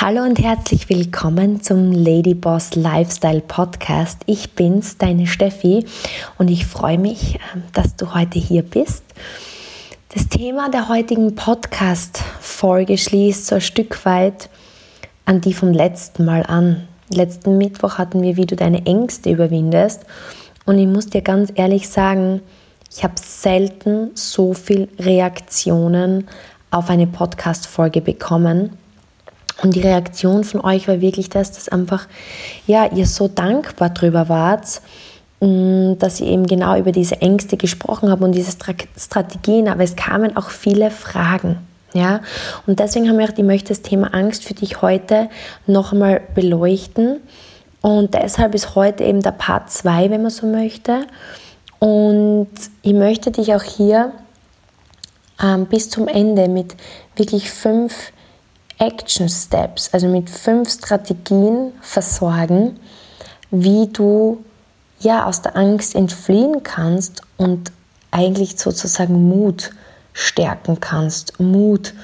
Hallo und herzlich willkommen zum Ladyboss Lifestyle Podcast. Ich bin's, deine Steffi, und ich freue mich, ähm, dass du heute hier bist. Das Thema der heutigen Podcast-Folge schließt so ein Stück weit an die vom letzten Mal an. Letzten Mittwoch hatten wir, wie du deine Ängste überwindest. Und ich muss dir ganz ehrlich sagen, ich habe selten so viel Reaktionen auf eine Podcast-Folge bekommen und die Reaktion von euch war wirklich das, dass einfach, ja, ihr so dankbar drüber wart, mm, dass ihr eben genau über diese Ängste gesprochen habt und diese Strategien, aber es kamen auch viele Fragen. Ja, und deswegen haben wir gedacht, ich möchte das Thema Angst für dich heute nochmal beleuchten. Und deshalb ist heute eben der Part 2, wenn man so möchte. Und ich möchte dich auch hier ähm, bis zum Ende mit wirklich fünf Action Steps, also mit fünf Strategien versorgen, wie du ja aus der Angst entfliehen kannst und eigentlich sozusagen Mut stärken kannst, Mut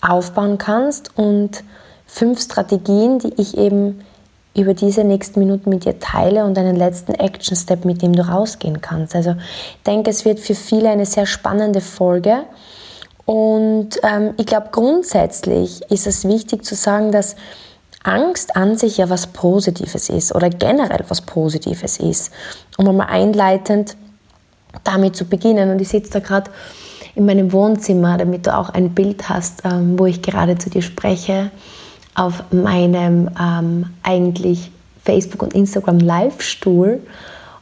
aufbauen kannst und fünf Strategien, die ich eben über diese nächsten Minuten mit dir teile und einen letzten Action Step, mit dem du rausgehen kannst. Also ich denke, es wird für viele eine sehr spannende Folge und ähm, ich glaube, grundsätzlich ist es wichtig zu sagen, dass Angst an sich ja was Positives ist oder generell was Positives ist, um einmal einleitend damit zu beginnen. Und ich sitze da gerade in meinem Wohnzimmer, damit du auch ein Bild hast, ähm, wo ich gerade zu dir spreche, auf meinem ähm, eigentlich Facebook- und Instagram-Live-Stuhl.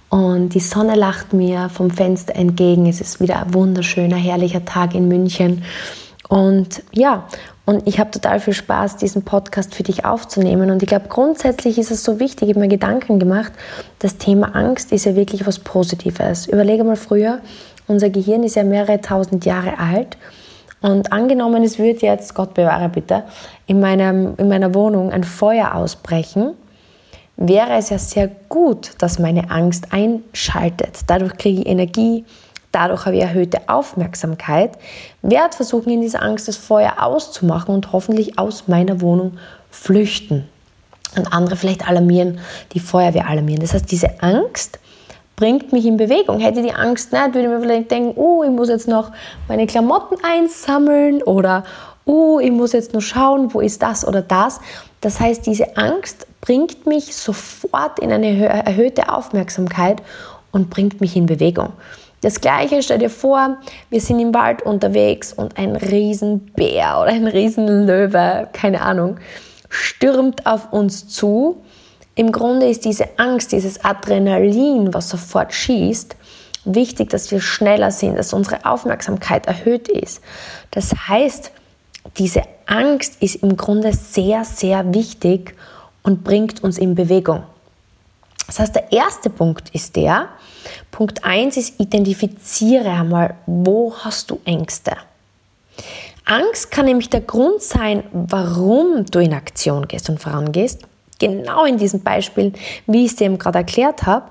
Und die Sonne lacht mir vom Fenster entgegen. Es ist wieder ein wunderschöner, herrlicher Tag in München. Und ja, und ich habe total viel Spaß, diesen Podcast für dich aufzunehmen. Und ich glaube, grundsätzlich ist es so wichtig, ich habe mir Gedanken gemacht, das Thema Angst ist ja wirklich was Positives. Überlege mal früher, unser Gehirn ist ja mehrere tausend Jahre alt. Und angenommen, es würde jetzt, Gott bewahre bitte, in, meinem, in meiner Wohnung ein Feuer ausbrechen wäre es ja sehr gut, dass meine Angst einschaltet. Dadurch kriege ich Energie, dadurch habe ich erhöhte Aufmerksamkeit, werde versuchen, in dieser Angst das Feuer auszumachen und hoffentlich aus meiner Wohnung flüchten. Und andere vielleicht alarmieren, die Feuerwehr alarmieren. Das heißt, diese Angst bringt mich in Bewegung. Hätte die Angst nicht, würde ich mir vielleicht denken, oh, ich muss jetzt noch meine Klamotten einsammeln oder oh, ich muss jetzt nur schauen, wo ist das oder das. Das heißt, diese Angst bringt mich sofort in eine erhöhte Aufmerksamkeit und bringt mich in Bewegung. Das gleiche, stell dir vor, wir sind im Wald unterwegs und ein Riesenbär oder ein Riesenlöwe, keine Ahnung, stürmt auf uns zu. Im Grunde ist diese Angst, dieses Adrenalin, was sofort schießt, wichtig, dass wir schneller sind, dass unsere Aufmerksamkeit erhöht ist. Das heißt, diese Angst ist im Grunde sehr, sehr wichtig und bringt uns in Bewegung. Das heißt, der erste Punkt ist der, Punkt 1 ist, identifiziere einmal, wo hast du Ängste. Angst kann nämlich der Grund sein, warum du in Aktion gehst und vorangehst. Genau in diesen Beispielen, wie ich es dir eben gerade erklärt habe.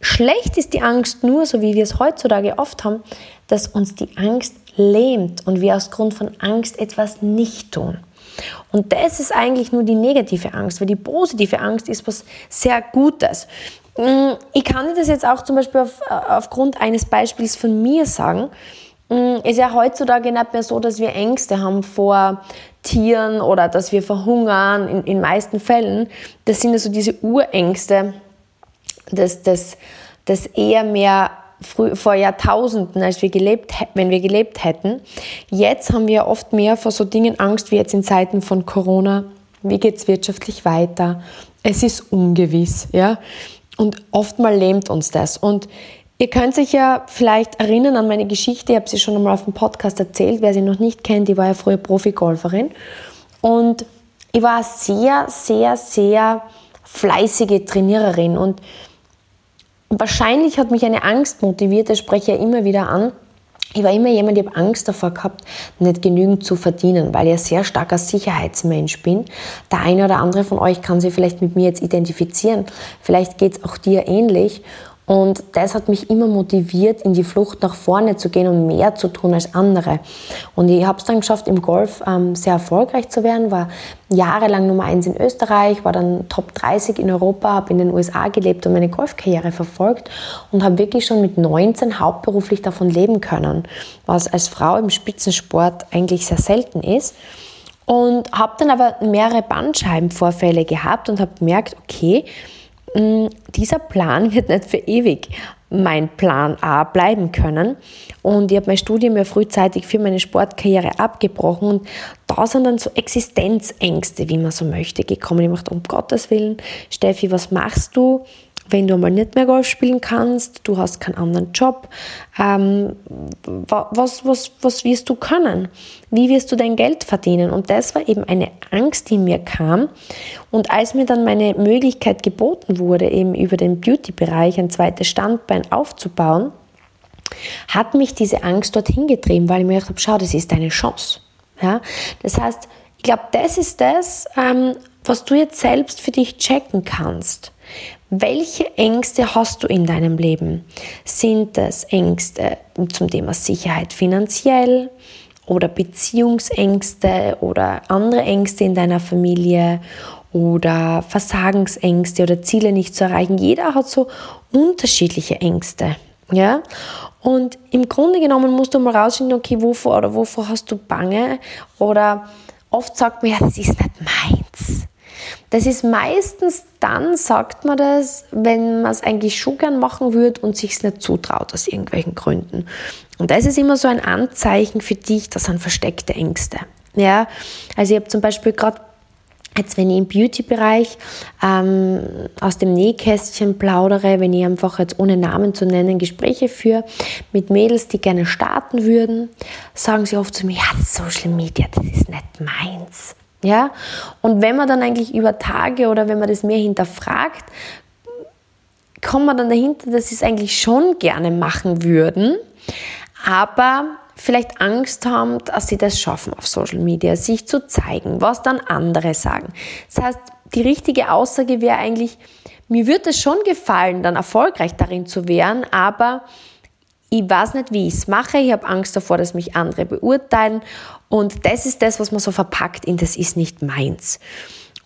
Schlecht ist die Angst nur, so wie wir es heutzutage oft haben, dass uns die Angst lähmt und wir aus Grund von Angst etwas nicht tun. Und das ist eigentlich nur die negative Angst, weil die positive Angst ist was sehr Gutes. Mm, ich kann dir das jetzt auch zum Beispiel auf, aufgrund eines Beispiels von mir sagen. Es mm, ist ja heutzutage nicht mehr so, dass wir Ängste haben vor Tieren oder dass wir verhungern, in den meisten Fällen. Das sind also diese Urängste, das, das, eher mehr vor Jahrtausenden, als wir gelebt, wenn wir gelebt hätten. Jetzt haben wir oft mehr vor so Dingen Angst wie jetzt in Zeiten von Corona. Wie geht es wirtschaftlich weiter? Es ist ungewiss, ja. Und oftmal lähmt uns das. Und ihr könnt sich ja vielleicht erinnern an meine Geschichte. Ich habe sie schon einmal auf dem Podcast erzählt. Wer sie noch nicht kennt, die war ja früher Profi-Golferin. Und ich war sehr, sehr, sehr fleißige Trainiererin. Und wahrscheinlich hat mich eine Angst motiviert, das spreche ich ja immer wieder an. Ich war immer jemand, ich habe Angst davor gehabt, nicht genügend zu verdienen, weil ich ein sehr starker Sicherheitsmensch bin. Der eine oder andere von euch kann sich vielleicht mit mir jetzt identifizieren. Vielleicht geht es auch dir ähnlich. Und das hat mich immer motiviert, in die Flucht nach vorne zu gehen und mehr zu tun als andere. Und ich habe es dann geschafft, im Golf ähm, sehr erfolgreich zu werden, war jahrelang Nummer 1 in Österreich, war dann Top 30 in Europa, habe in den USA gelebt und meine Golfkarriere verfolgt und habe wirklich schon mit 19 hauptberuflich davon leben können, was als Frau im Spitzensport eigentlich sehr selten ist. Und habe dann aber mehrere Bandscheibenvorfälle gehabt und habe gemerkt, okay, dieser Plan wird nicht für ewig mein Plan A bleiben können. Und ich habe mein Studium ja frühzeitig für meine Sportkarriere abgebrochen. Und da sind dann so Existenzängste, wie man so möchte, gekommen. Ich dachte, um Gottes Willen, Steffi, was machst du? Wenn du einmal nicht mehr Golf spielen kannst, du hast keinen anderen Job, ähm, was, was, was wirst du können? Wie wirst du dein Geld verdienen? Und das war eben eine Angst, die mir kam. Und als mir dann meine Möglichkeit geboten wurde, eben über den Beauty-Bereich ein zweites Standbein aufzubauen, hat mich diese Angst dorthin getrieben, weil ich mir gedacht habe, schau, das ist deine Chance. Ja? Das heißt, ich glaube, das ist das, ähm, was du jetzt selbst für dich checken kannst. Welche Ängste hast du in deinem Leben? Sind das Ängste zum Thema Sicherheit finanziell oder Beziehungsängste oder andere Ängste in deiner Familie oder Versagensängste oder Ziele nicht zu erreichen? Jeder hat so unterschiedliche Ängste. Ja? Und im Grunde genommen musst du mal rausfinden, okay, wovor oder wovor hast du Bange? Oder oft sagt man, ja, das ist nicht meins. Das ist meistens dann, sagt man das, wenn man es eigentlich schon gern machen würde und sich es nicht zutraut aus irgendwelchen Gründen. Und das ist immer so ein Anzeichen für dich, das sind versteckte Ängste. Ja, also ich habe zum Beispiel gerade Jetzt, wenn ich im Beauty-Bereich ähm, aus dem Nähkästchen plaudere, wenn ich einfach jetzt ohne Namen zu nennen Gespräche führe mit Mädels, die gerne starten würden, sagen sie oft zu mir, ja, Social Media, das ist nicht meins. Ja? Und wenn man dann eigentlich über Tage oder wenn man das mehr hinterfragt, kommt man dann dahinter, dass sie es eigentlich schon gerne machen würden, aber vielleicht Angst haben, dass sie das schaffen auf Social Media, sich zu zeigen, was dann andere sagen. Das heißt, die richtige Aussage wäre eigentlich, mir würde es schon gefallen, dann erfolgreich darin zu werden, aber ich weiß nicht, wie ich es mache. Ich habe Angst davor, dass mich andere beurteilen. Und das ist das, was man so verpackt in das ist nicht meins.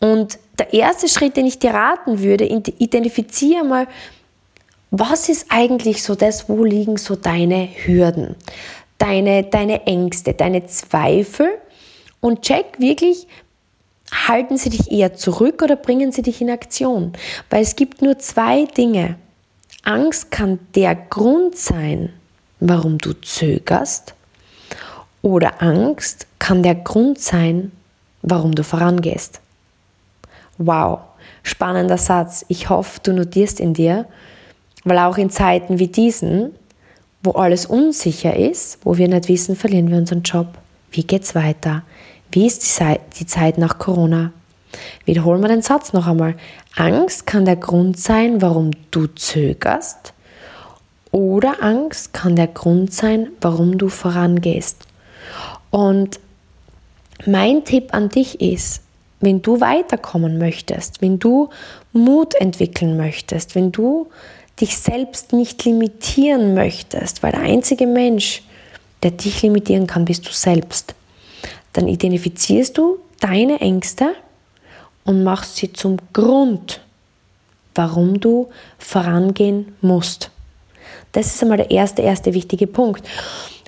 Und der erste Schritt, den ich dir raten würde, identifiziere mal, was ist eigentlich so das, wo liegen so deine Hürden, deine, deine Ängste, deine Zweifel und check wirklich, halten sie dich eher zurück oder bringen sie dich in Aktion? Weil es gibt nur zwei Dinge. Angst kann der Grund sein, warum du zögerst. Oder Angst kann der Grund sein, warum du vorangehst. Wow, spannender Satz. Ich hoffe, du notierst in dir, weil auch in Zeiten wie diesen, wo alles unsicher ist, wo wir nicht wissen, verlieren wir unseren Job. Wie geht's weiter? Wie ist die Zeit nach Corona? Wiederholen wir den Satz noch einmal. Angst kann der Grund sein, warum du zögerst. Oder Angst kann der Grund sein, warum du vorangehst. Und mein Tipp an dich ist, wenn du weiterkommen möchtest, wenn du Mut entwickeln möchtest, wenn du dich selbst nicht limitieren möchtest, weil der einzige Mensch, der dich limitieren kann, bist du selbst, dann identifizierst du deine Ängste und machst sie zum Grund, warum du vorangehen musst. Das ist einmal der erste, erste wichtige Punkt.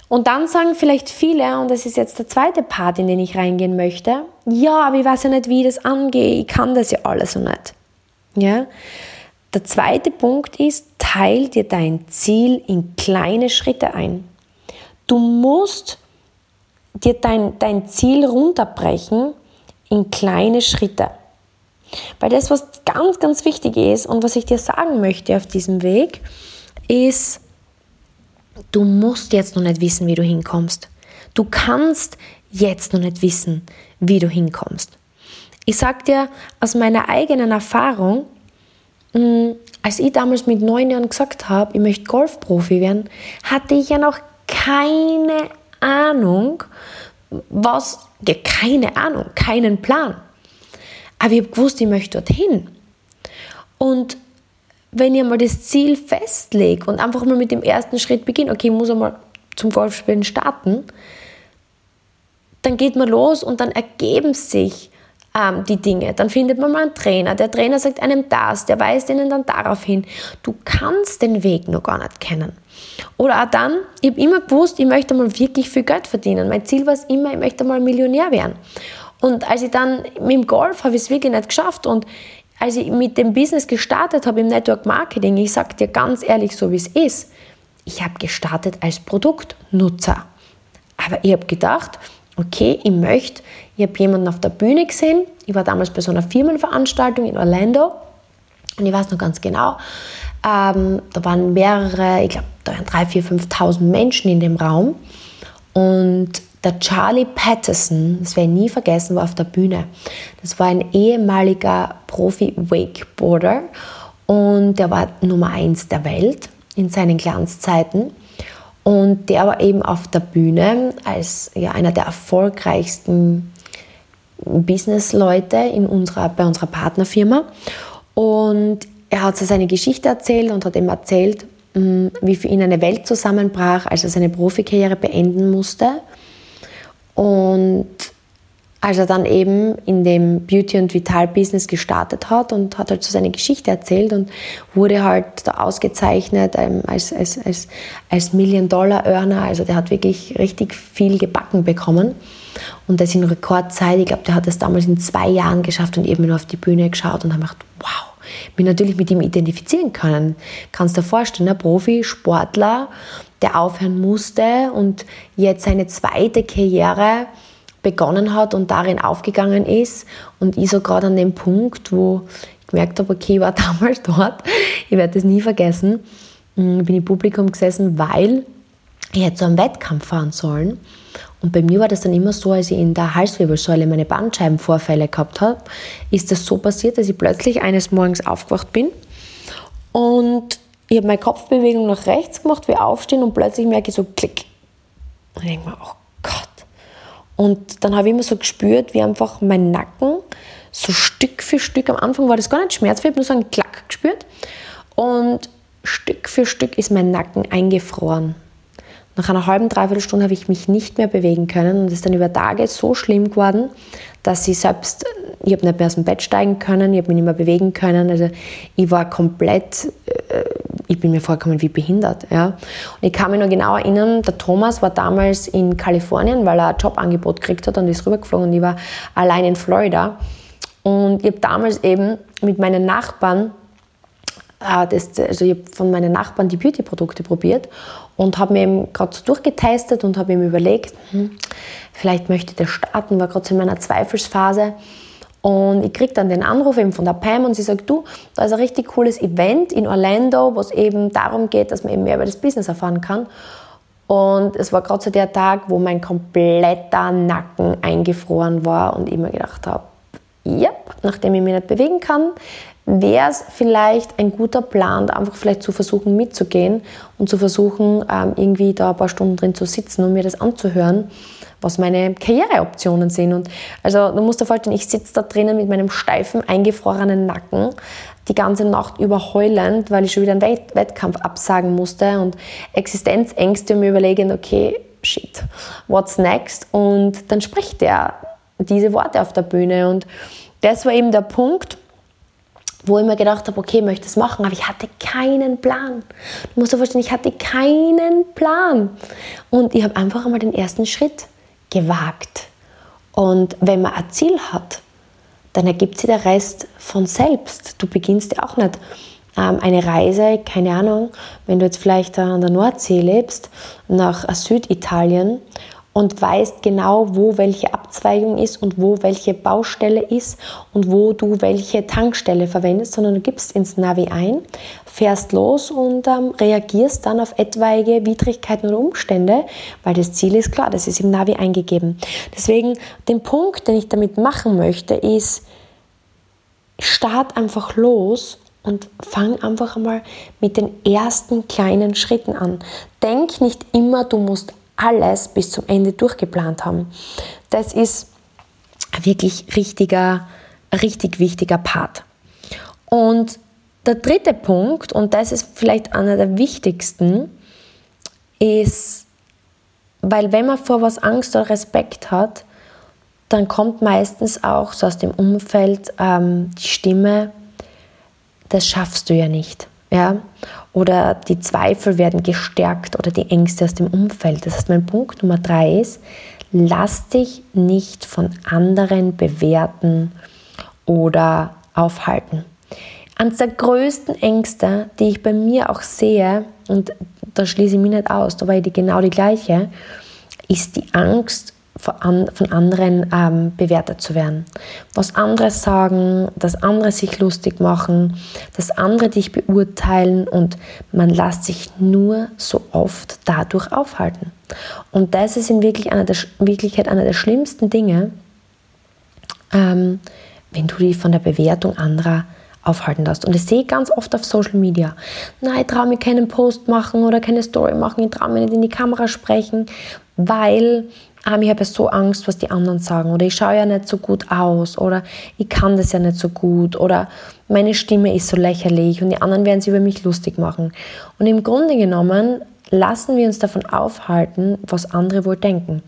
Und dann sagen vielleicht viele, und das ist jetzt der zweite Part, in den ich reingehen möchte, ja, aber ich weiß ja nicht, wie ich das angehe, ich kann das ja alles so nicht. Ja? Der zweite Punkt ist, teil dir dein Ziel in kleine Schritte ein. Du musst dir dein, dein Ziel runterbrechen in kleine Schritte. Weil das, was ganz, ganz wichtig ist und was ich dir sagen möchte auf diesem Weg, ist, du musst jetzt noch nicht wissen, wie du hinkommst. Du kannst jetzt noch nicht wissen, wie du hinkommst. Ich sage dir aus meiner eigenen Erfahrung, mm, als ich damals mit neun Jahren gesagt habe, ich möchte Golfprofi werden, hatte ich ja noch keine Ahnung, was, ja, keine Ahnung, keinen Plan. Aber ich habe gewusst, ich möchte dorthin. Und wenn ich mal das Ziel festlege und einfach mal mit dem ersten Schritt beginne, okay, ich muss einmal zum Golfspielen starten, dann geht man los und dann ergeben sich ähm, die Dinge. Dann findet man mal einen Trainer. Der Trainer sagt einem das, der weist ihnen dann darauf hin. Du kannst den Weg noch gar nicht kennen. Oder auch dann, ich habe immer gewusst, ich möchte mal wirklich viel Geld verdienen. Mein Ziel war es immer, ich möchte mal Millionär werden. Und als ich dann mit dem Golf habe ich es wirklich nicht geschafft. Und als ich mit dem Business gestartet habe im Network Marketing, ich sage dir ganz ehrlich, so wie es ist, ich habe gestartet als Produktnutzer. Aber ich habe gedacht, okay, ich möchte, ich habe jemanden auf der Bühne gesehen, ich war damals bei so einer Firmenveranstaltung in Orlando. Und ich weiß noch ganz genau, ähm, da waren mehrere, ich glaube, da waren 3.000, 4.000, 5.000 Menschen in dem Raum und der Charlie Patterson, das werde ich nie vergessen, war auf der Bühne. Das war ein ehemaliger Profi-Wakeboarder und der war Nummer eins der Welt in seinen Glanzzeiten. Und der war eben auf der Bühne als ja, einer der erfolgreichsten Businessleute in unserer, bei unserer Partnerfirma. Und er hat so seine Geschichte erzählt und hat ihm erzählt, wie für ihn eine Welt zusammenbrach, als er seine Profikarriere beenden musste. Und als er dann eben in dem Beauty- und Vital-Business gestartet hat und hat halt so seine Geschichte erzählt und wurde halt da ausgezeichnet ähm, als, als, als, als Million-Dollar-Earner. Also der hat wirklich richtig viel gebacken bekommen. Und das in Rekordzeit. Ich glaube, der hat das damals in zwei Jahren geschafft und eben nur auf die Bühne geschaut und habe gedacht, wow, mich natürlich mit ihm identifizieren können. Kannst du dir vorstellen, ein Profi, Sportler, der aufhören musste und jetzt seine zweite Karriere begonnen hat und darin aufgegangen ist. Und ich so gerade an dem Punkt, wo ich gemerkt habe, okay, ich war damals dort, ich werde das nie vergessen, hm, bin im Publikum gesessen, weil ich hätte so einen Wettkampf fahren sollen. Und bei mir war das dann immer so, als ich in der Halswirbelsäule meine Bandscheibenvorfälle gehabt habe, ist das so passiert, dass ich plötzlich eines Morgens aufgewacht bin und ich habe meine Kopfbewegung nach rechts gemacht, wie aufstehen und plötzlich merke ich so Klick. Und ich denke mir, oh Gott. Und dann habe ich immer so gespürt, wie einfach mein Nacken so Stück für Stück, am Anfang war das gar nicht schmerzvoll, ich habe nur so einen Klack gespürt. Und Stück für Stück ist mein Nacken eingefroren. Nach einer halben, dreiviertel Stunde habe ich mich nicht mehr bewegen können und es ist dann über Tage so schlimm geworden, dass ich selbst, ich habe nicht mehr aus dem Bett steigen können, ich habe mich nicht mehr bewegen können. Also ich war komplett, äh, ich bin mir vorgekommen wie behindert. Ja. Und ich kann mich noch genau erinnern, der Thomas war damals in Kalifornien, weil er ein Jobangebot gekriegt hat und ist rübergeflogen und ich war allein in Florida. Und ich habe damals eben mit meinen Nachbarn äh, also ich habe von meinen Nachbarn die Beauty-Produkte probiert und habe mir eben gerade so durchgetestet und habe mir überlegt, hm, vielleicht möchte das starten, war gerade so in meiner Zweifelsphase. Und ich kriege dann den Anruf eben von der Pam und sie sagt, du, da ist ein richtig cooles Event in Orlando, wo es eben darum geht, dass man eben mehr über das Business erfahren kann. Und es war gerade so der Tag, wo mein kompletter Nacken eingefroren war und ich mir gedacht habe, ja, nachdem ich mich nicht bewegen kann, wäre es vielleicht ein guter Plan, einfach vielleicht zu versuchen mitzugehen und zu versuchen, ähm, irgendwie da ein paar Stunden drin zu sitzen und mir das anzuhören, was meine Karriereoptionen sind. Und also du musst dir vorstellen, ich sitze da drinnen mit meinem steifen, eingefrorenen Nacken die ganze Nacht über heulend, weil ich schon wieder einen Wettkampf absagen musste und Existenzängste und mir überlegen, okay, shit, what's next? Und dann spricht der diese Worte auf der Bühne und das war eben der Punkt, wo ich mir gedacht habe, okay, ich möchte es machen, aber ich hatte keinen Plan. Du musst dir vorstellen, ich hatte keinen Plan. Und ich habe einfach einmal den ersten Schritt gewagt. Und wenn man ein Ziel hat, dann ergibt sich der Rest von selbst. Du beginnst ja auch nicht ähm, eine Reise, keine Ahnung, wenn du jetzt vielleicht an der Nordsee lebst, nach Süditalien und weißt genau, wo welche Abzweigung ist und wo welche Baustelle ist und wo du welche Tankstelle verwendest, sondern du gibst ins Navi ein, fährst los und ähm, reagierst dann auf etwaige Widrigkeiten oder Umstände, weil das Ziel ist klar, das ist im Navi eingegeben. Deswegen, den Punkt, den ich damit machen möchte, ist, start einfach los und fang einfach einmal mit den ersten kleinen Schritten an. Denk nicht immer, du musst alles bis zum Ende durchgeplant haben. Das ist wirklich richtiger, richtig wichtiger Part. Und der dritte Punkt, und das ist vielleicht einer der wichtigsten, ist, weil wenn man vor was Angst oder Respekt hat, dann kommt meistens auch so aus dem Umfeld ähm, die Stimme, das schaffst du ja nicht. Ja? Oder die Zweifel werden gestärkt oder die Ängste aus dem Umfeld. Das heißt, mein Punkt Nummer drei ist, lass dich nicht von anderen bewerten oder aufhalten. Eines der größten Ängste, die ich bei mir auch sehe, und da schließe ich mich nicht aus, da war ich genau die gleiche, ist die Angst, von anderen ähm, bewertet zu werden. Was andere sagen, dass andere sich lustig machen, dass andere dich beurteilen und man lässt sich nur so oft dadurch aufhalten. Und das ist in wirklich einer der, Wirklichkeit einer der schlimmsten Dinge, ähm, wenn du dich von der Bewertung anderer aufhalten lässt. Und das sehe ich ganz oft auf Social Media. Nein, ich traue mir keinen Post machen oder keine Story machen, ich traue mir nicht in die Kamera sprechen, weil ähm, ich habe ja so Angst, was die anderen sagen oder ich schaue ja nicht so gut aus oder ich kann das ja nicht so gut oder meine Stimme ist so lächerlich und die anderen werden sich über mich lustig machen. Und im Grunde genommen lassen wir uns davon aufhalten, was andere wohl denken.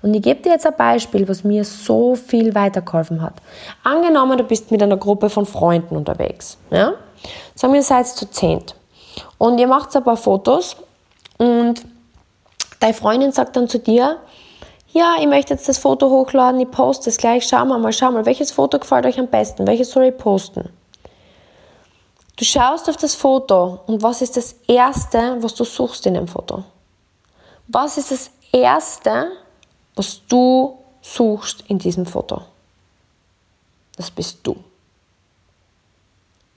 Und ich gebe dir jetzt ein Beispiel, was mir so viel weitergeholfen hat. Angenommen, du bist mit einer Gruppe von Freunden unterwegs. Ja? Sagen wir, ihr seid zu zehnt. Und ihr macht ein paar Fotos und deine Freundin sagt dann zu dir, ja, ich möchte jetzt das Foto hochladen, ich poste es gleich, schau mal, mal, schau mal, welches Foto gefällt euch am besten, welches soll ich posten? Du schaust auf das Foto und was ist das Erste, was du suchst in dem Foto? Was ist das Erste, was du suchst in diesem Foto? Das bist du.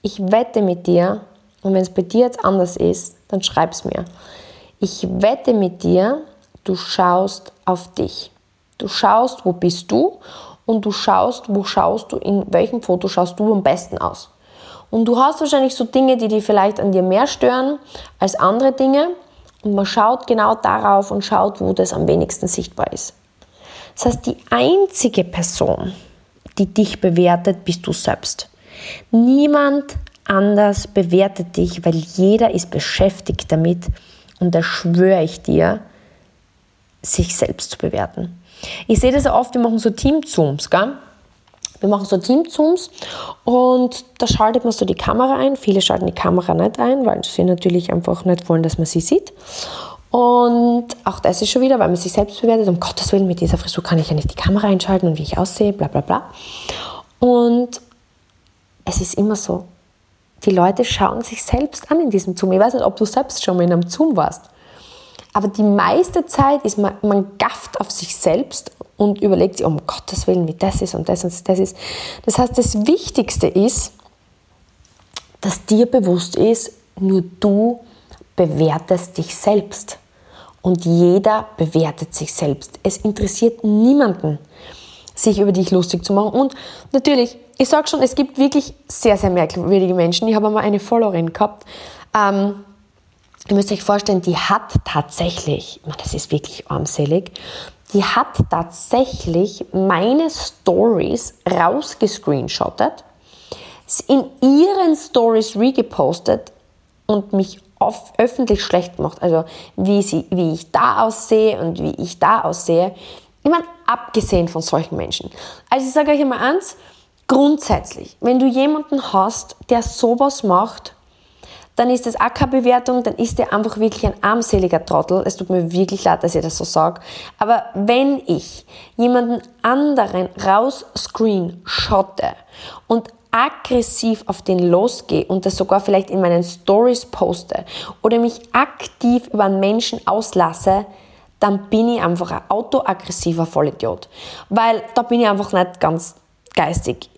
Ich wette mit dir, und wenn es bei dir jetzt anders ist, dann schreib es mir. Ich wette mit dir, Du schaust auf dich. Du schaust, wo bist du und du schaust, wo schaust du, in welchem Foto schaust du am besten aus. Und du hast wahrscheinlich so Dinge, die dich vielleicht an dir mehr stören als andere Dinge. Und man schaut genau darauf und schaut, wo das am wenigsten sichtbar ist. Das heißt, die einzige Person, die dich bewertet, bist du selbst. Niemand anders bewertet dich, weil jeder ist beschäftigt damit. Und da schwöre ich dir, sich selbst zu bewerten. Ich sehe das ja oft, wir machen so Team-Zooms, gell? Wir machen so Team-Zooms und da schaltet man so die Kamera ein. Viele schalten die Kamera nicht ein, weil sie natürlich einfach nicht wollen, dass man sie sieht. Und auch das ist schon wieder, weil man sich selbst bewertet, um Gottes Willen, mit dieser Frisur kann ich ja nicht die Kamera einschalten und wie ich aussehe, bla bla bla. Und es ist immer so, die Leute schauen sich selbst an in diesem Zoom. Ich weiß nicht, ob du selbst schon mal in einem Zoom warst. Aber die meiste Zeit ist man, man gafft auf sich selbst und überlegt sich, um Gottes Willen, wie das ist und das und das ist. Das heißt, das Wichtigste ist, dass dir bewusst ist, nur du bewertest dich selbst. Und jeder bewertet sich selbst. Es interessiert niemanden, sich über dich lustig zu machen. Und natürlich, ich sage schon, es gibt wirklich sehr, sehr merkwürdige Menschen. Ich habe einmal eine Followerin gehabt, ähm, Ihr müsst euch vorstellen, die hat tatsächlich, das ist wirklich armselig, die hat tatsächlich meine Stories rausgescreenshottet, in ihren Stories regepostet und mich öffentlich schlecht gemacht. Also wie, sie, wie ich da aussehe und wie ich da aussehe. Ich meine, abgesehen von solchen Menschen. Also ich sage euch immer eins, grundsätzlich, wenn du jemanden hast, der sowas macht, dann ist das auch keine Bewertung, dann ist der einfach wirklich ein armseliger Trottel. Es tut mir wirklich leid, dass ich das so sage. Aber wenn ich jemanden anderen raus screenshotte und aggressiv auf den losgehe und das sogar vielleicht in meinen Stories poste oder mich aktiv über einen Menschen auslasse, dann bin ich einfach ein autoaggressiver Vollidiot. Weil da bin ich einfach nicht ganz geistig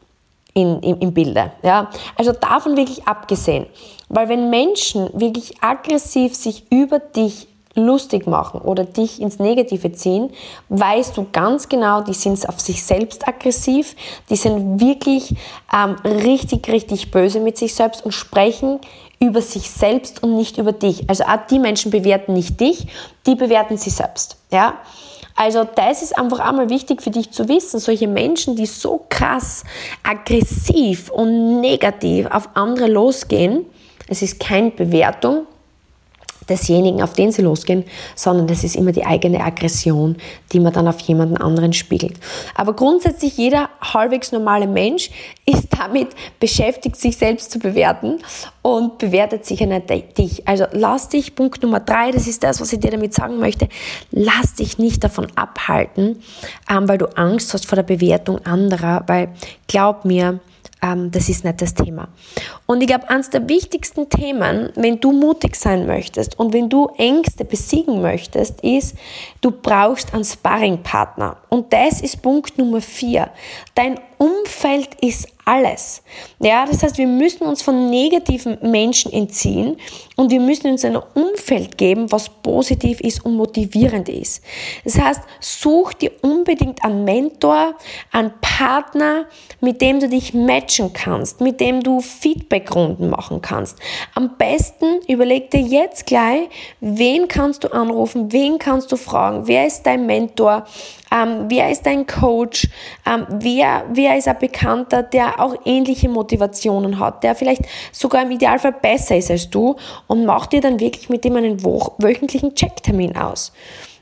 in, im, im Bilde. Ja? Also davon wirklich abgesehen. Weil wenn Menschen wirklich aggressiv sich über dich lustig machen oder dich ins Negative ziehen, weißt du ganz genau, die sind auf sich selbst aggressiv, die sind wirklich ähm, richtig, richtig böse mit sich selbst und sprechen über sich selbst und nicht über dich. Also auch die Menschen bewerten nicht dich, die bewerten sie selbst. Ja? Also das ist einfach einmal wichtig für dich zu wissen. Solche Menschen, die so krass aggressiv und negativ auf andere losgehen, es ist keine Bewertung, desjenigen, auf den sie losgehen, sondern das ist immer die eigene Aggression, die man dann auf jemanden anderen spiegelt. Aber grundsätzlich jeder halbwegs normale Mensch ist damit beschäftigt, sich selbst zu bewerten und bewertet sicher nicht dich. Also lass dich, Punkt Nummer drei, das ist das, was ich dir damit sagen möchte, lass dich nicht davon abhalten, ähm, weil du Angst hast vor der Bewertung anderer, weil glaub mir, ähm, das ist nicht das Thema. Und ich glaube, eines der wichtigsten Themen, wenn du mutig sein möchtest und wenn du Ängste besiegen möchtest, ist, du brauchst einen Sparringpartner. Und das ist Punkt Nummer vier. Dein Umfeld ist alles. Ja, das heißt, wir müssen uns von negativen Menschen entziehen und wir müssen uns ein Umfeld geben, was positiv ist und motivierend ist. Das heißt, such dir unbedingt einen Mentor, einen Partner, mit dem du dich matchen kannst, mit dem du Feedbackrunden machen kannst. Am besten überleg dir jetzt gleich, wen kannst du anrufen, wen kannst du fragen, wer ist dein Mentor, ähm, wer ist dein Coach, ähm, wer, wer ist ein Bekannter, der auch ähnliche Motivationen hat, der vielleicht sogar im Idealfall besser ist als du und mach dir dann wirklich mit dem einen wöchentlichen Checktermin aus.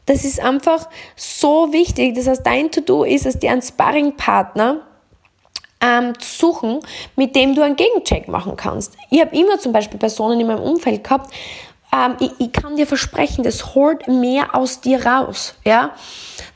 Das ist einfach so wichtig. Das heißt, dein To-Do ist es, dir einen Sparringpartner ähm, zu suchen, mit dem du einen Gegencheck machen kannst. Ich habe immer zum Beispiel Personen in meinem Umfeld gehabt, ähm, ich, ich, kann dir versprechen, das holt mehr aus dir raus. Ja?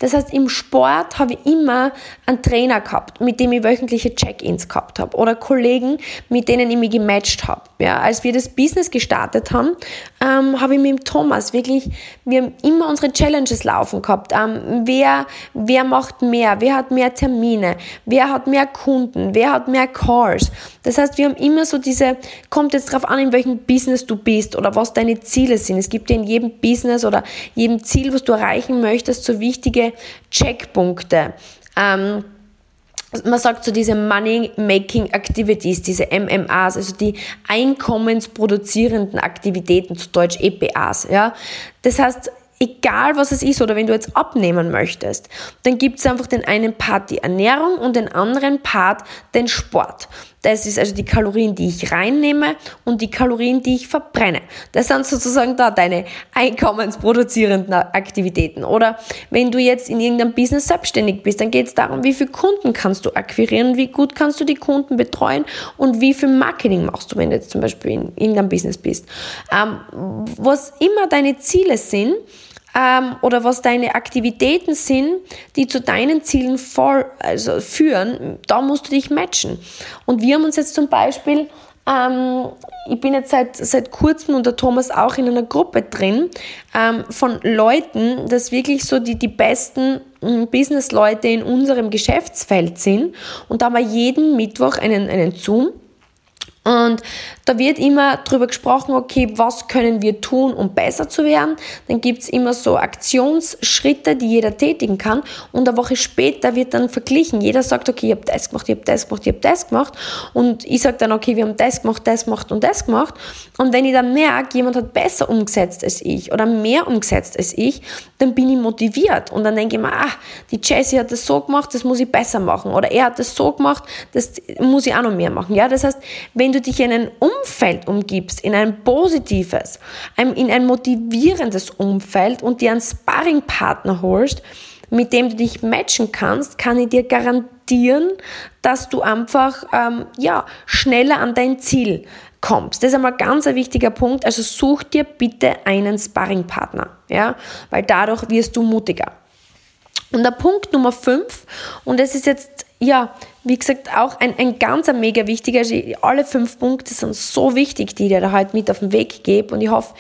Das heißt, im Sport habe ich immer einen Trainer gehabt, mit dem ich wöchentliche Check-ins gehabt habe oder Kollegen, mit denen ich mich gematcht habe. Ja? Als wir das Business gestartet haben, ähm, habe ich mit dem Thomas wirklich, wir haben immer unsere Challenges laufen gehabt. Ähm, wer, wer macht mehr? Wer hat mehr Termine? Wer hat mehr Kunden? Wer hat mehr Calls? Das heißt, wir haben immer so diese, kommt jetzt darauf an, in welchem Business du bist oder was deine Ziele sind. Es gibt ja in jedem Business oder jedem Ziel, was du erreichen möchtest, so wichtige Checkpunkte. Ähm, man sagt so diese Money-Making Activities, diese MMAs, also die einkommensproduzierenden Aktivitäten, zu Deutsch EPAs. Ja? Das heißt, egal was es ist oder wenn du jetzt abnehmen möchtest, dann gibt es einfach den einen Part die Ernährung und den anderen Part den Sport. Das ist also die Kalorien, die ich reinnehme und die Kalorien, die ich verbrenne. Das sind sozusagen da deine einkommensproduzierenden Aktivitäten. Oder wenn du jetzt in irgendeinem Business selbstständig bist, dann geht es darum, wie viele Kunden kannst du akquirieren, wie gut kannst du die Kunden betreuen und wie viel Marketing machst du, wenn du jetzt zum Beispiel in irgendeinem Business bist. Ähm, was immer deine Ziele sind, ähm, oder was deine Aktivitäten sind, die zu deinen Zielen voll, also führen, da musst du dich matchen. Und wir haben uns jetzt zum Beispiel, ähm, ich bin jetzt seit, seit kurzem und der Thomas auch in einer Gruppe drin ähm, von Leuten, das wirklich so die, die besten hm, Business-Leute in unserem Geschäftsfeld sind. Und da haben wir jeden Mittwoch einen, einen Zoom und da wird immer drüber gesprochen, okay, was können wir tun, um besser zu werden. Dann gibt's immer so Aktionsschritte, die jeder tätigen kann. Und eine Woche später wird dann verglichen. Jeder sagt, okay, ich habe das gemacht, ich habe das gemacht, ich habe das gemacht. Und ich sage dann, okay, wir haben das gemacht, das gemacht und das gemacht. Und wenn ich dann merke, jemand hat besser umgesetzt als ich oder mehr umgesetzt als ich, dann bin ich motiviert. Und dann denke ich mir, ah, die Jessie hat das so gemacht, das muss ich besser machen. Oder er hat das so gemacht, das muss ich auch noch mehr machen. Ja, das heißt, wenn du dich in ein Umfeld umgibst, in ein positives, in ein motivierendes Umfeld und dir einen Sparringpartner holst, mit dem du dich matchen kannst, kann ich dir garantieren, dass du einfach ähm, ja, schneller an dein Ziel kommst. Das ist einmal ganz ein wichtiger Punkt. Also such dir bitte einen Sparringpartner, ja, weil dadurch wirst du mutiger. Und der Punkt Nummer 5, und das ist jetzt, ja, wie gesagt, auch ein, ein ganz ein mega wichtiger, also alle fünf Punkte sind so wichtig, die dir da heute mit auf den Weg gebe und ich hoffe,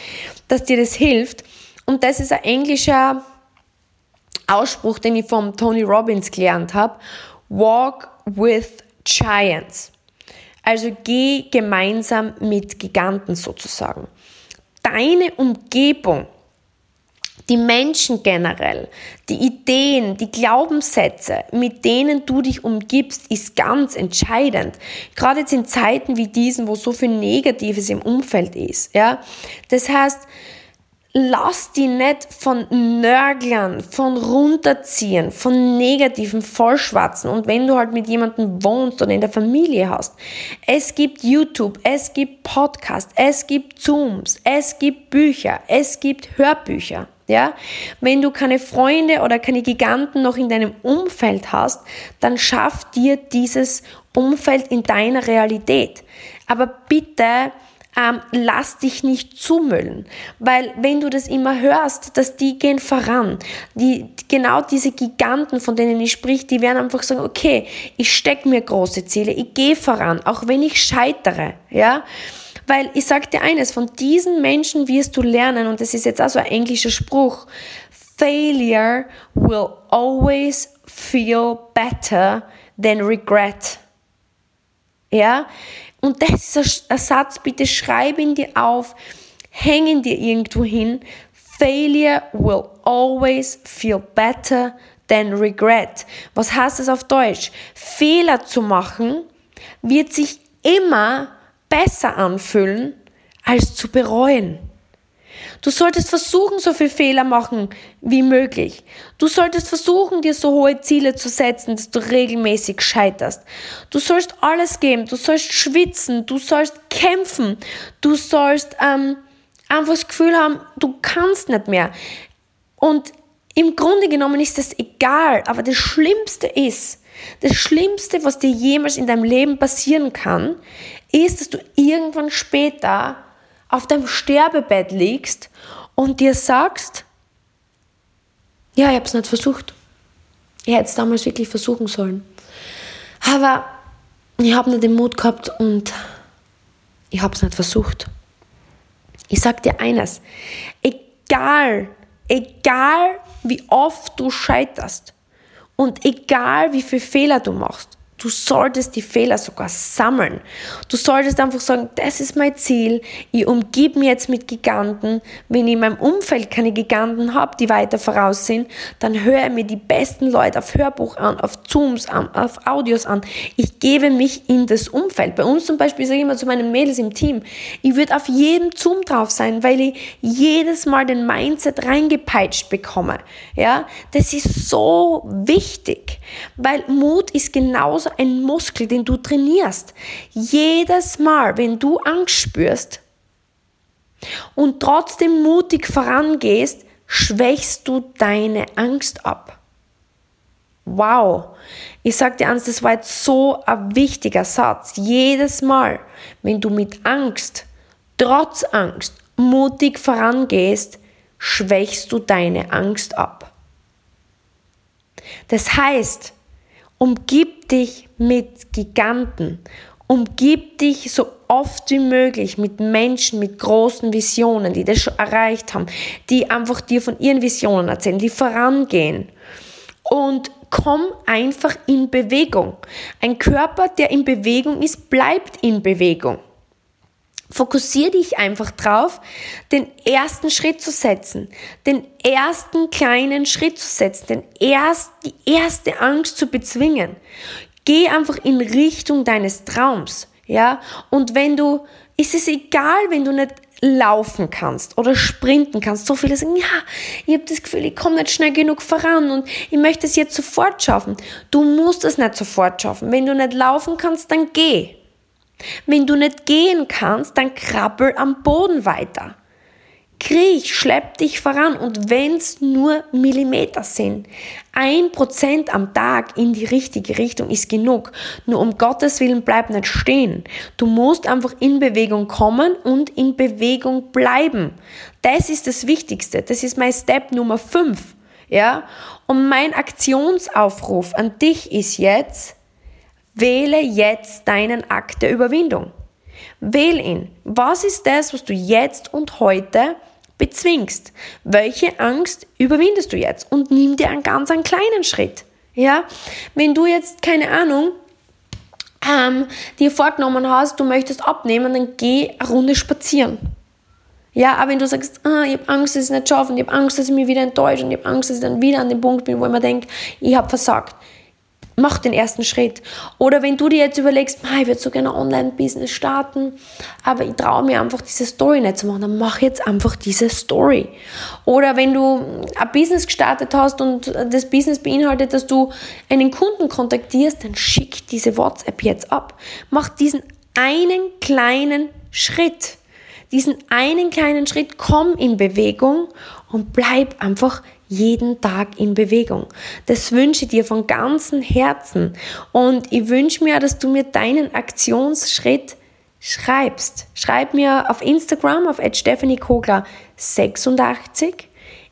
dass dir das hilft. Und das ist ein englischer Ausspruch, den ich vom Tony Robbins gelernt habe. Walk with Giants. Also geh gemeinsam mit Giganten sozusagen. Deine Umgebung die Menschen generell, die Ideen, die Glaubenssätze, mit denen du dich umgibst, ist ganz entscheidend. Gerade jetzt in Zeiten wie diesen, wo so viel Negatives im Umfeld ist. Ja? Das heißt, lass die nicht von Nörglern, von runterziehen, von negativen Vollschwatzen. Und wenn du halt mit jemandem wohnst oder in der Familie hast, es gibt YouTube, es gibt Podcast, es gibt Zooms, es gibt Bücher, es gibt Hörbücher. Ja, wenn du keine Freunde oder keine Giganten noch in deinem Umfeld hast, dann schaff dir dieses Umfeld in deiner Realität. Aber bitte ähm, lass dich nicht zumüllen, weil wenn du das immer hörst, dass die gehen voran, die, genau diese Giganten, von denen ich sprich, die werden einfach sagen, okay, ich stecke mir große Ziele, ich gehe voran, auch wenn ich scheitere, ja, weil ich sage dir eines, von diesen Menschen wirst du lernen, und das ist jetzt auch so ein englischer Spruch, Failure will always feel better than regret. Ja, und das ist ein Satz, bitte schreib ihn dir auf, häng ihn dir irgendwo hin. Failure will always feel better than regret. Was heißt das auf Deutsch? Fehler zu machen wird sich immer besser anfühlen, als zu bereuen. Du solltest versuchen, so viele Fehler machen wie möglich. Du solltest versuchen, dir so hohe Ziele zu setzen, dass du regelmäßig scheiterst. Du sollst alles geben. Du sollst schwitzen. Du sollst kämpfen. Du sollst ähm, einfach das Gefühl haben, du kannst nicht mehr. Und im Grunde genommen ist das egal. Aber das Schlimmste ist, das Schlimmste, was dir jemals in deinem Leben passieren kann, ist, dass du irgendwann später auf deinem Sterbebett liegst und dir sagst, ja, ich habe es nicht versucht. Ich hätte es damals wirklich versuchen sollen. Aber ich habe nicht den Mut gehabt und ich habe es nicht versucht. Ich sage dir eines, egal, egal wie oft du scheiterst und egal wie viele Fehler du machst, Du solltest die Fehler sogar sammeln. Du solltest einfach sagen, das ist mein Ziel. Ich umgib mich jetzt mit Giganten. Wenn ich in meinem Umfeld keine Giganten habe, die weiter voraus sind, dann höre ich mir die besten Leute auf Hörbuch an, auf Zooms an, auf Audios an. Ich gebe mich in das Umfeld. Bei uns zum Beispiel sage ich immer zu meinen Mädels im Team, ich würde auf jedem Zoom drauf sein, weil ich jedes Mal den Mindset reingepeitscht bekomme. Ja, das ist so wichtig, weil Mut ist genauso ein Muskel, den du trainierst. Jedes Mal, wenn du Angst spürst und trotzdem mutig vorangehst, schwächst du deine Angst ab. Wow, ich sag dir eins, das war jetzt so ein wichtiger Satz. Jedes Mal, wenn du mit Angst, trotz Angst, mutig vorangehst, schwächst du deine Angst ab. Das heißt, Umgib dich mit Giganten. Umgib dich so oft wie möglich mit Menschen mit großen Visionen, die das schon erreicht haben, die einfach dir von ihren Visionen erzählen, die vorangehen. Und komm einfach in Bewegung. Ein Körper, der in Bewegung ist, bleibt in Bewegung. Fokussiere dich einfach drauf, den ersten Schritt zu setzen, den ersten kleinen Schritt zu setzen, den erst, die erste Angst zu bezwingen. Geh einfach in Richtung deines Traums, ja? Und wenn du, ist es egal, wenn du nicht laufen kannst oder sprinten kannst. So viele sagen, ja, ich habe das Gefühl, ich komme nicht schnell genug voran und ich möchte es jetzt sofort schaffen. Du musst es nicht sofort schaffen. Wenn du nicht laufen kannst, dann geh. Wenn du nicht gehen kannst, dann krabbel am Boden weiter. Kriech, schlepp dich voran und wenn's nur Millimeter sind. Ein Prozent am Tag in die richtige Richtung ist genug. Nur um Gottes Willen bleib nicht stehen. Du musst einfach in Bewegung kommen und in Bewegung bleiben. Das ist das Wichtigste. Das ist mein Step Nummer 5. Ja? Und mein Aktionsaufruf an dich ist jetzt, Wähle jetzt deinen Akt der Überwindung. Wähl ihn. Was ist das, was du jetzt und heute bezwingst? Welche Angst überwindest du jetzt? Und nimm dir einen ganz einen kleinen Schritt. Ja, wenn du jetzt keine Ahnung ähm, dir vorgenommen hast, du möchtest abnehmen, dann geh eine Runde spazieren. Ja, aber wenn du sagst, ah, ich habe Angst, dass ich es nicht schaffe, und ich habe Angst, dass ich mich wieder enttäusche und ich habe Angst, dass ich dann wieder an dem Punkt bin, wo ich mir denke, ich habe versagt, mach den ersten Schritt. Oder wenn du dir jetzt überlegst, ich würde so gerne ein Online-Business starten, aber ich traue mir einfach diese Story nicht zu machen, dann mach jetzt einfach diese Story. Oder wenn du ein Business gestartet hast und das Business beinhaltet, dass du einen Kunden kontaktierst, dann schick diese WhatsApp jetzt ab. Mach diesen einen kleinen Schritt. Diesen einen kleinen Schritt, komm in Bewegung und bleib einfach jeden Tag in Bewegung. Das wünsche ich dir von ganzem Herzen. Und ich wünsche mir, dass du mir deinen Aktionsschritt schreibst. Schreib mir auf Instagram auf stephaniekogler86.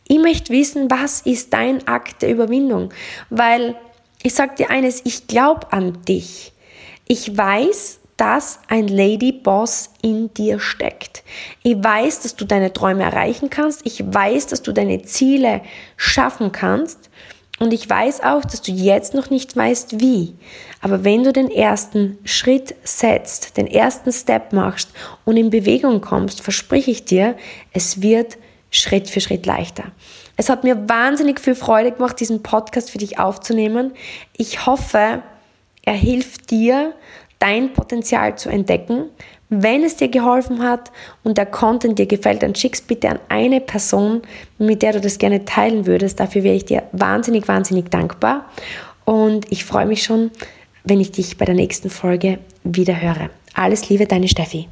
Ich möchte wissen, was ist dein Akt der Überwindung? Weil ich sage dir eines, ich glaube an dich. Ich weiß, dass ein Lady Boss in dir steckt. Ich weiß, dass du deine Träume erreichen kannst. Ich weiß, dass du deine Ziele schaffen kannst. Und ich weiß auch, dass du jetzt noch nicht weißt, wie. Aber wenn du den ersten Schritt setzt, den ersten Step machst und in Bewegung kommst, verspreche ich dir, es wird Schritt für Schritt leichter. Es hat mir wahnsinnig viel Freude gemacht, diesen Podcast für dich aufzunehmen. Ich hoffe, er hilft dir, dein Potenzial zu entdecken. Wenn es dir geholfen hat und der Content dir gefällt, dann schick's bitte an eine Person, mit der du das gerne teilen würdest. Dafür wäre ich dir wahnsinnig, wahnsinnig dankbar. Und ich freue mich schon, wenn ich dich bei der nächsten Folge wieder höre. Alles Liebe, deine Steffi.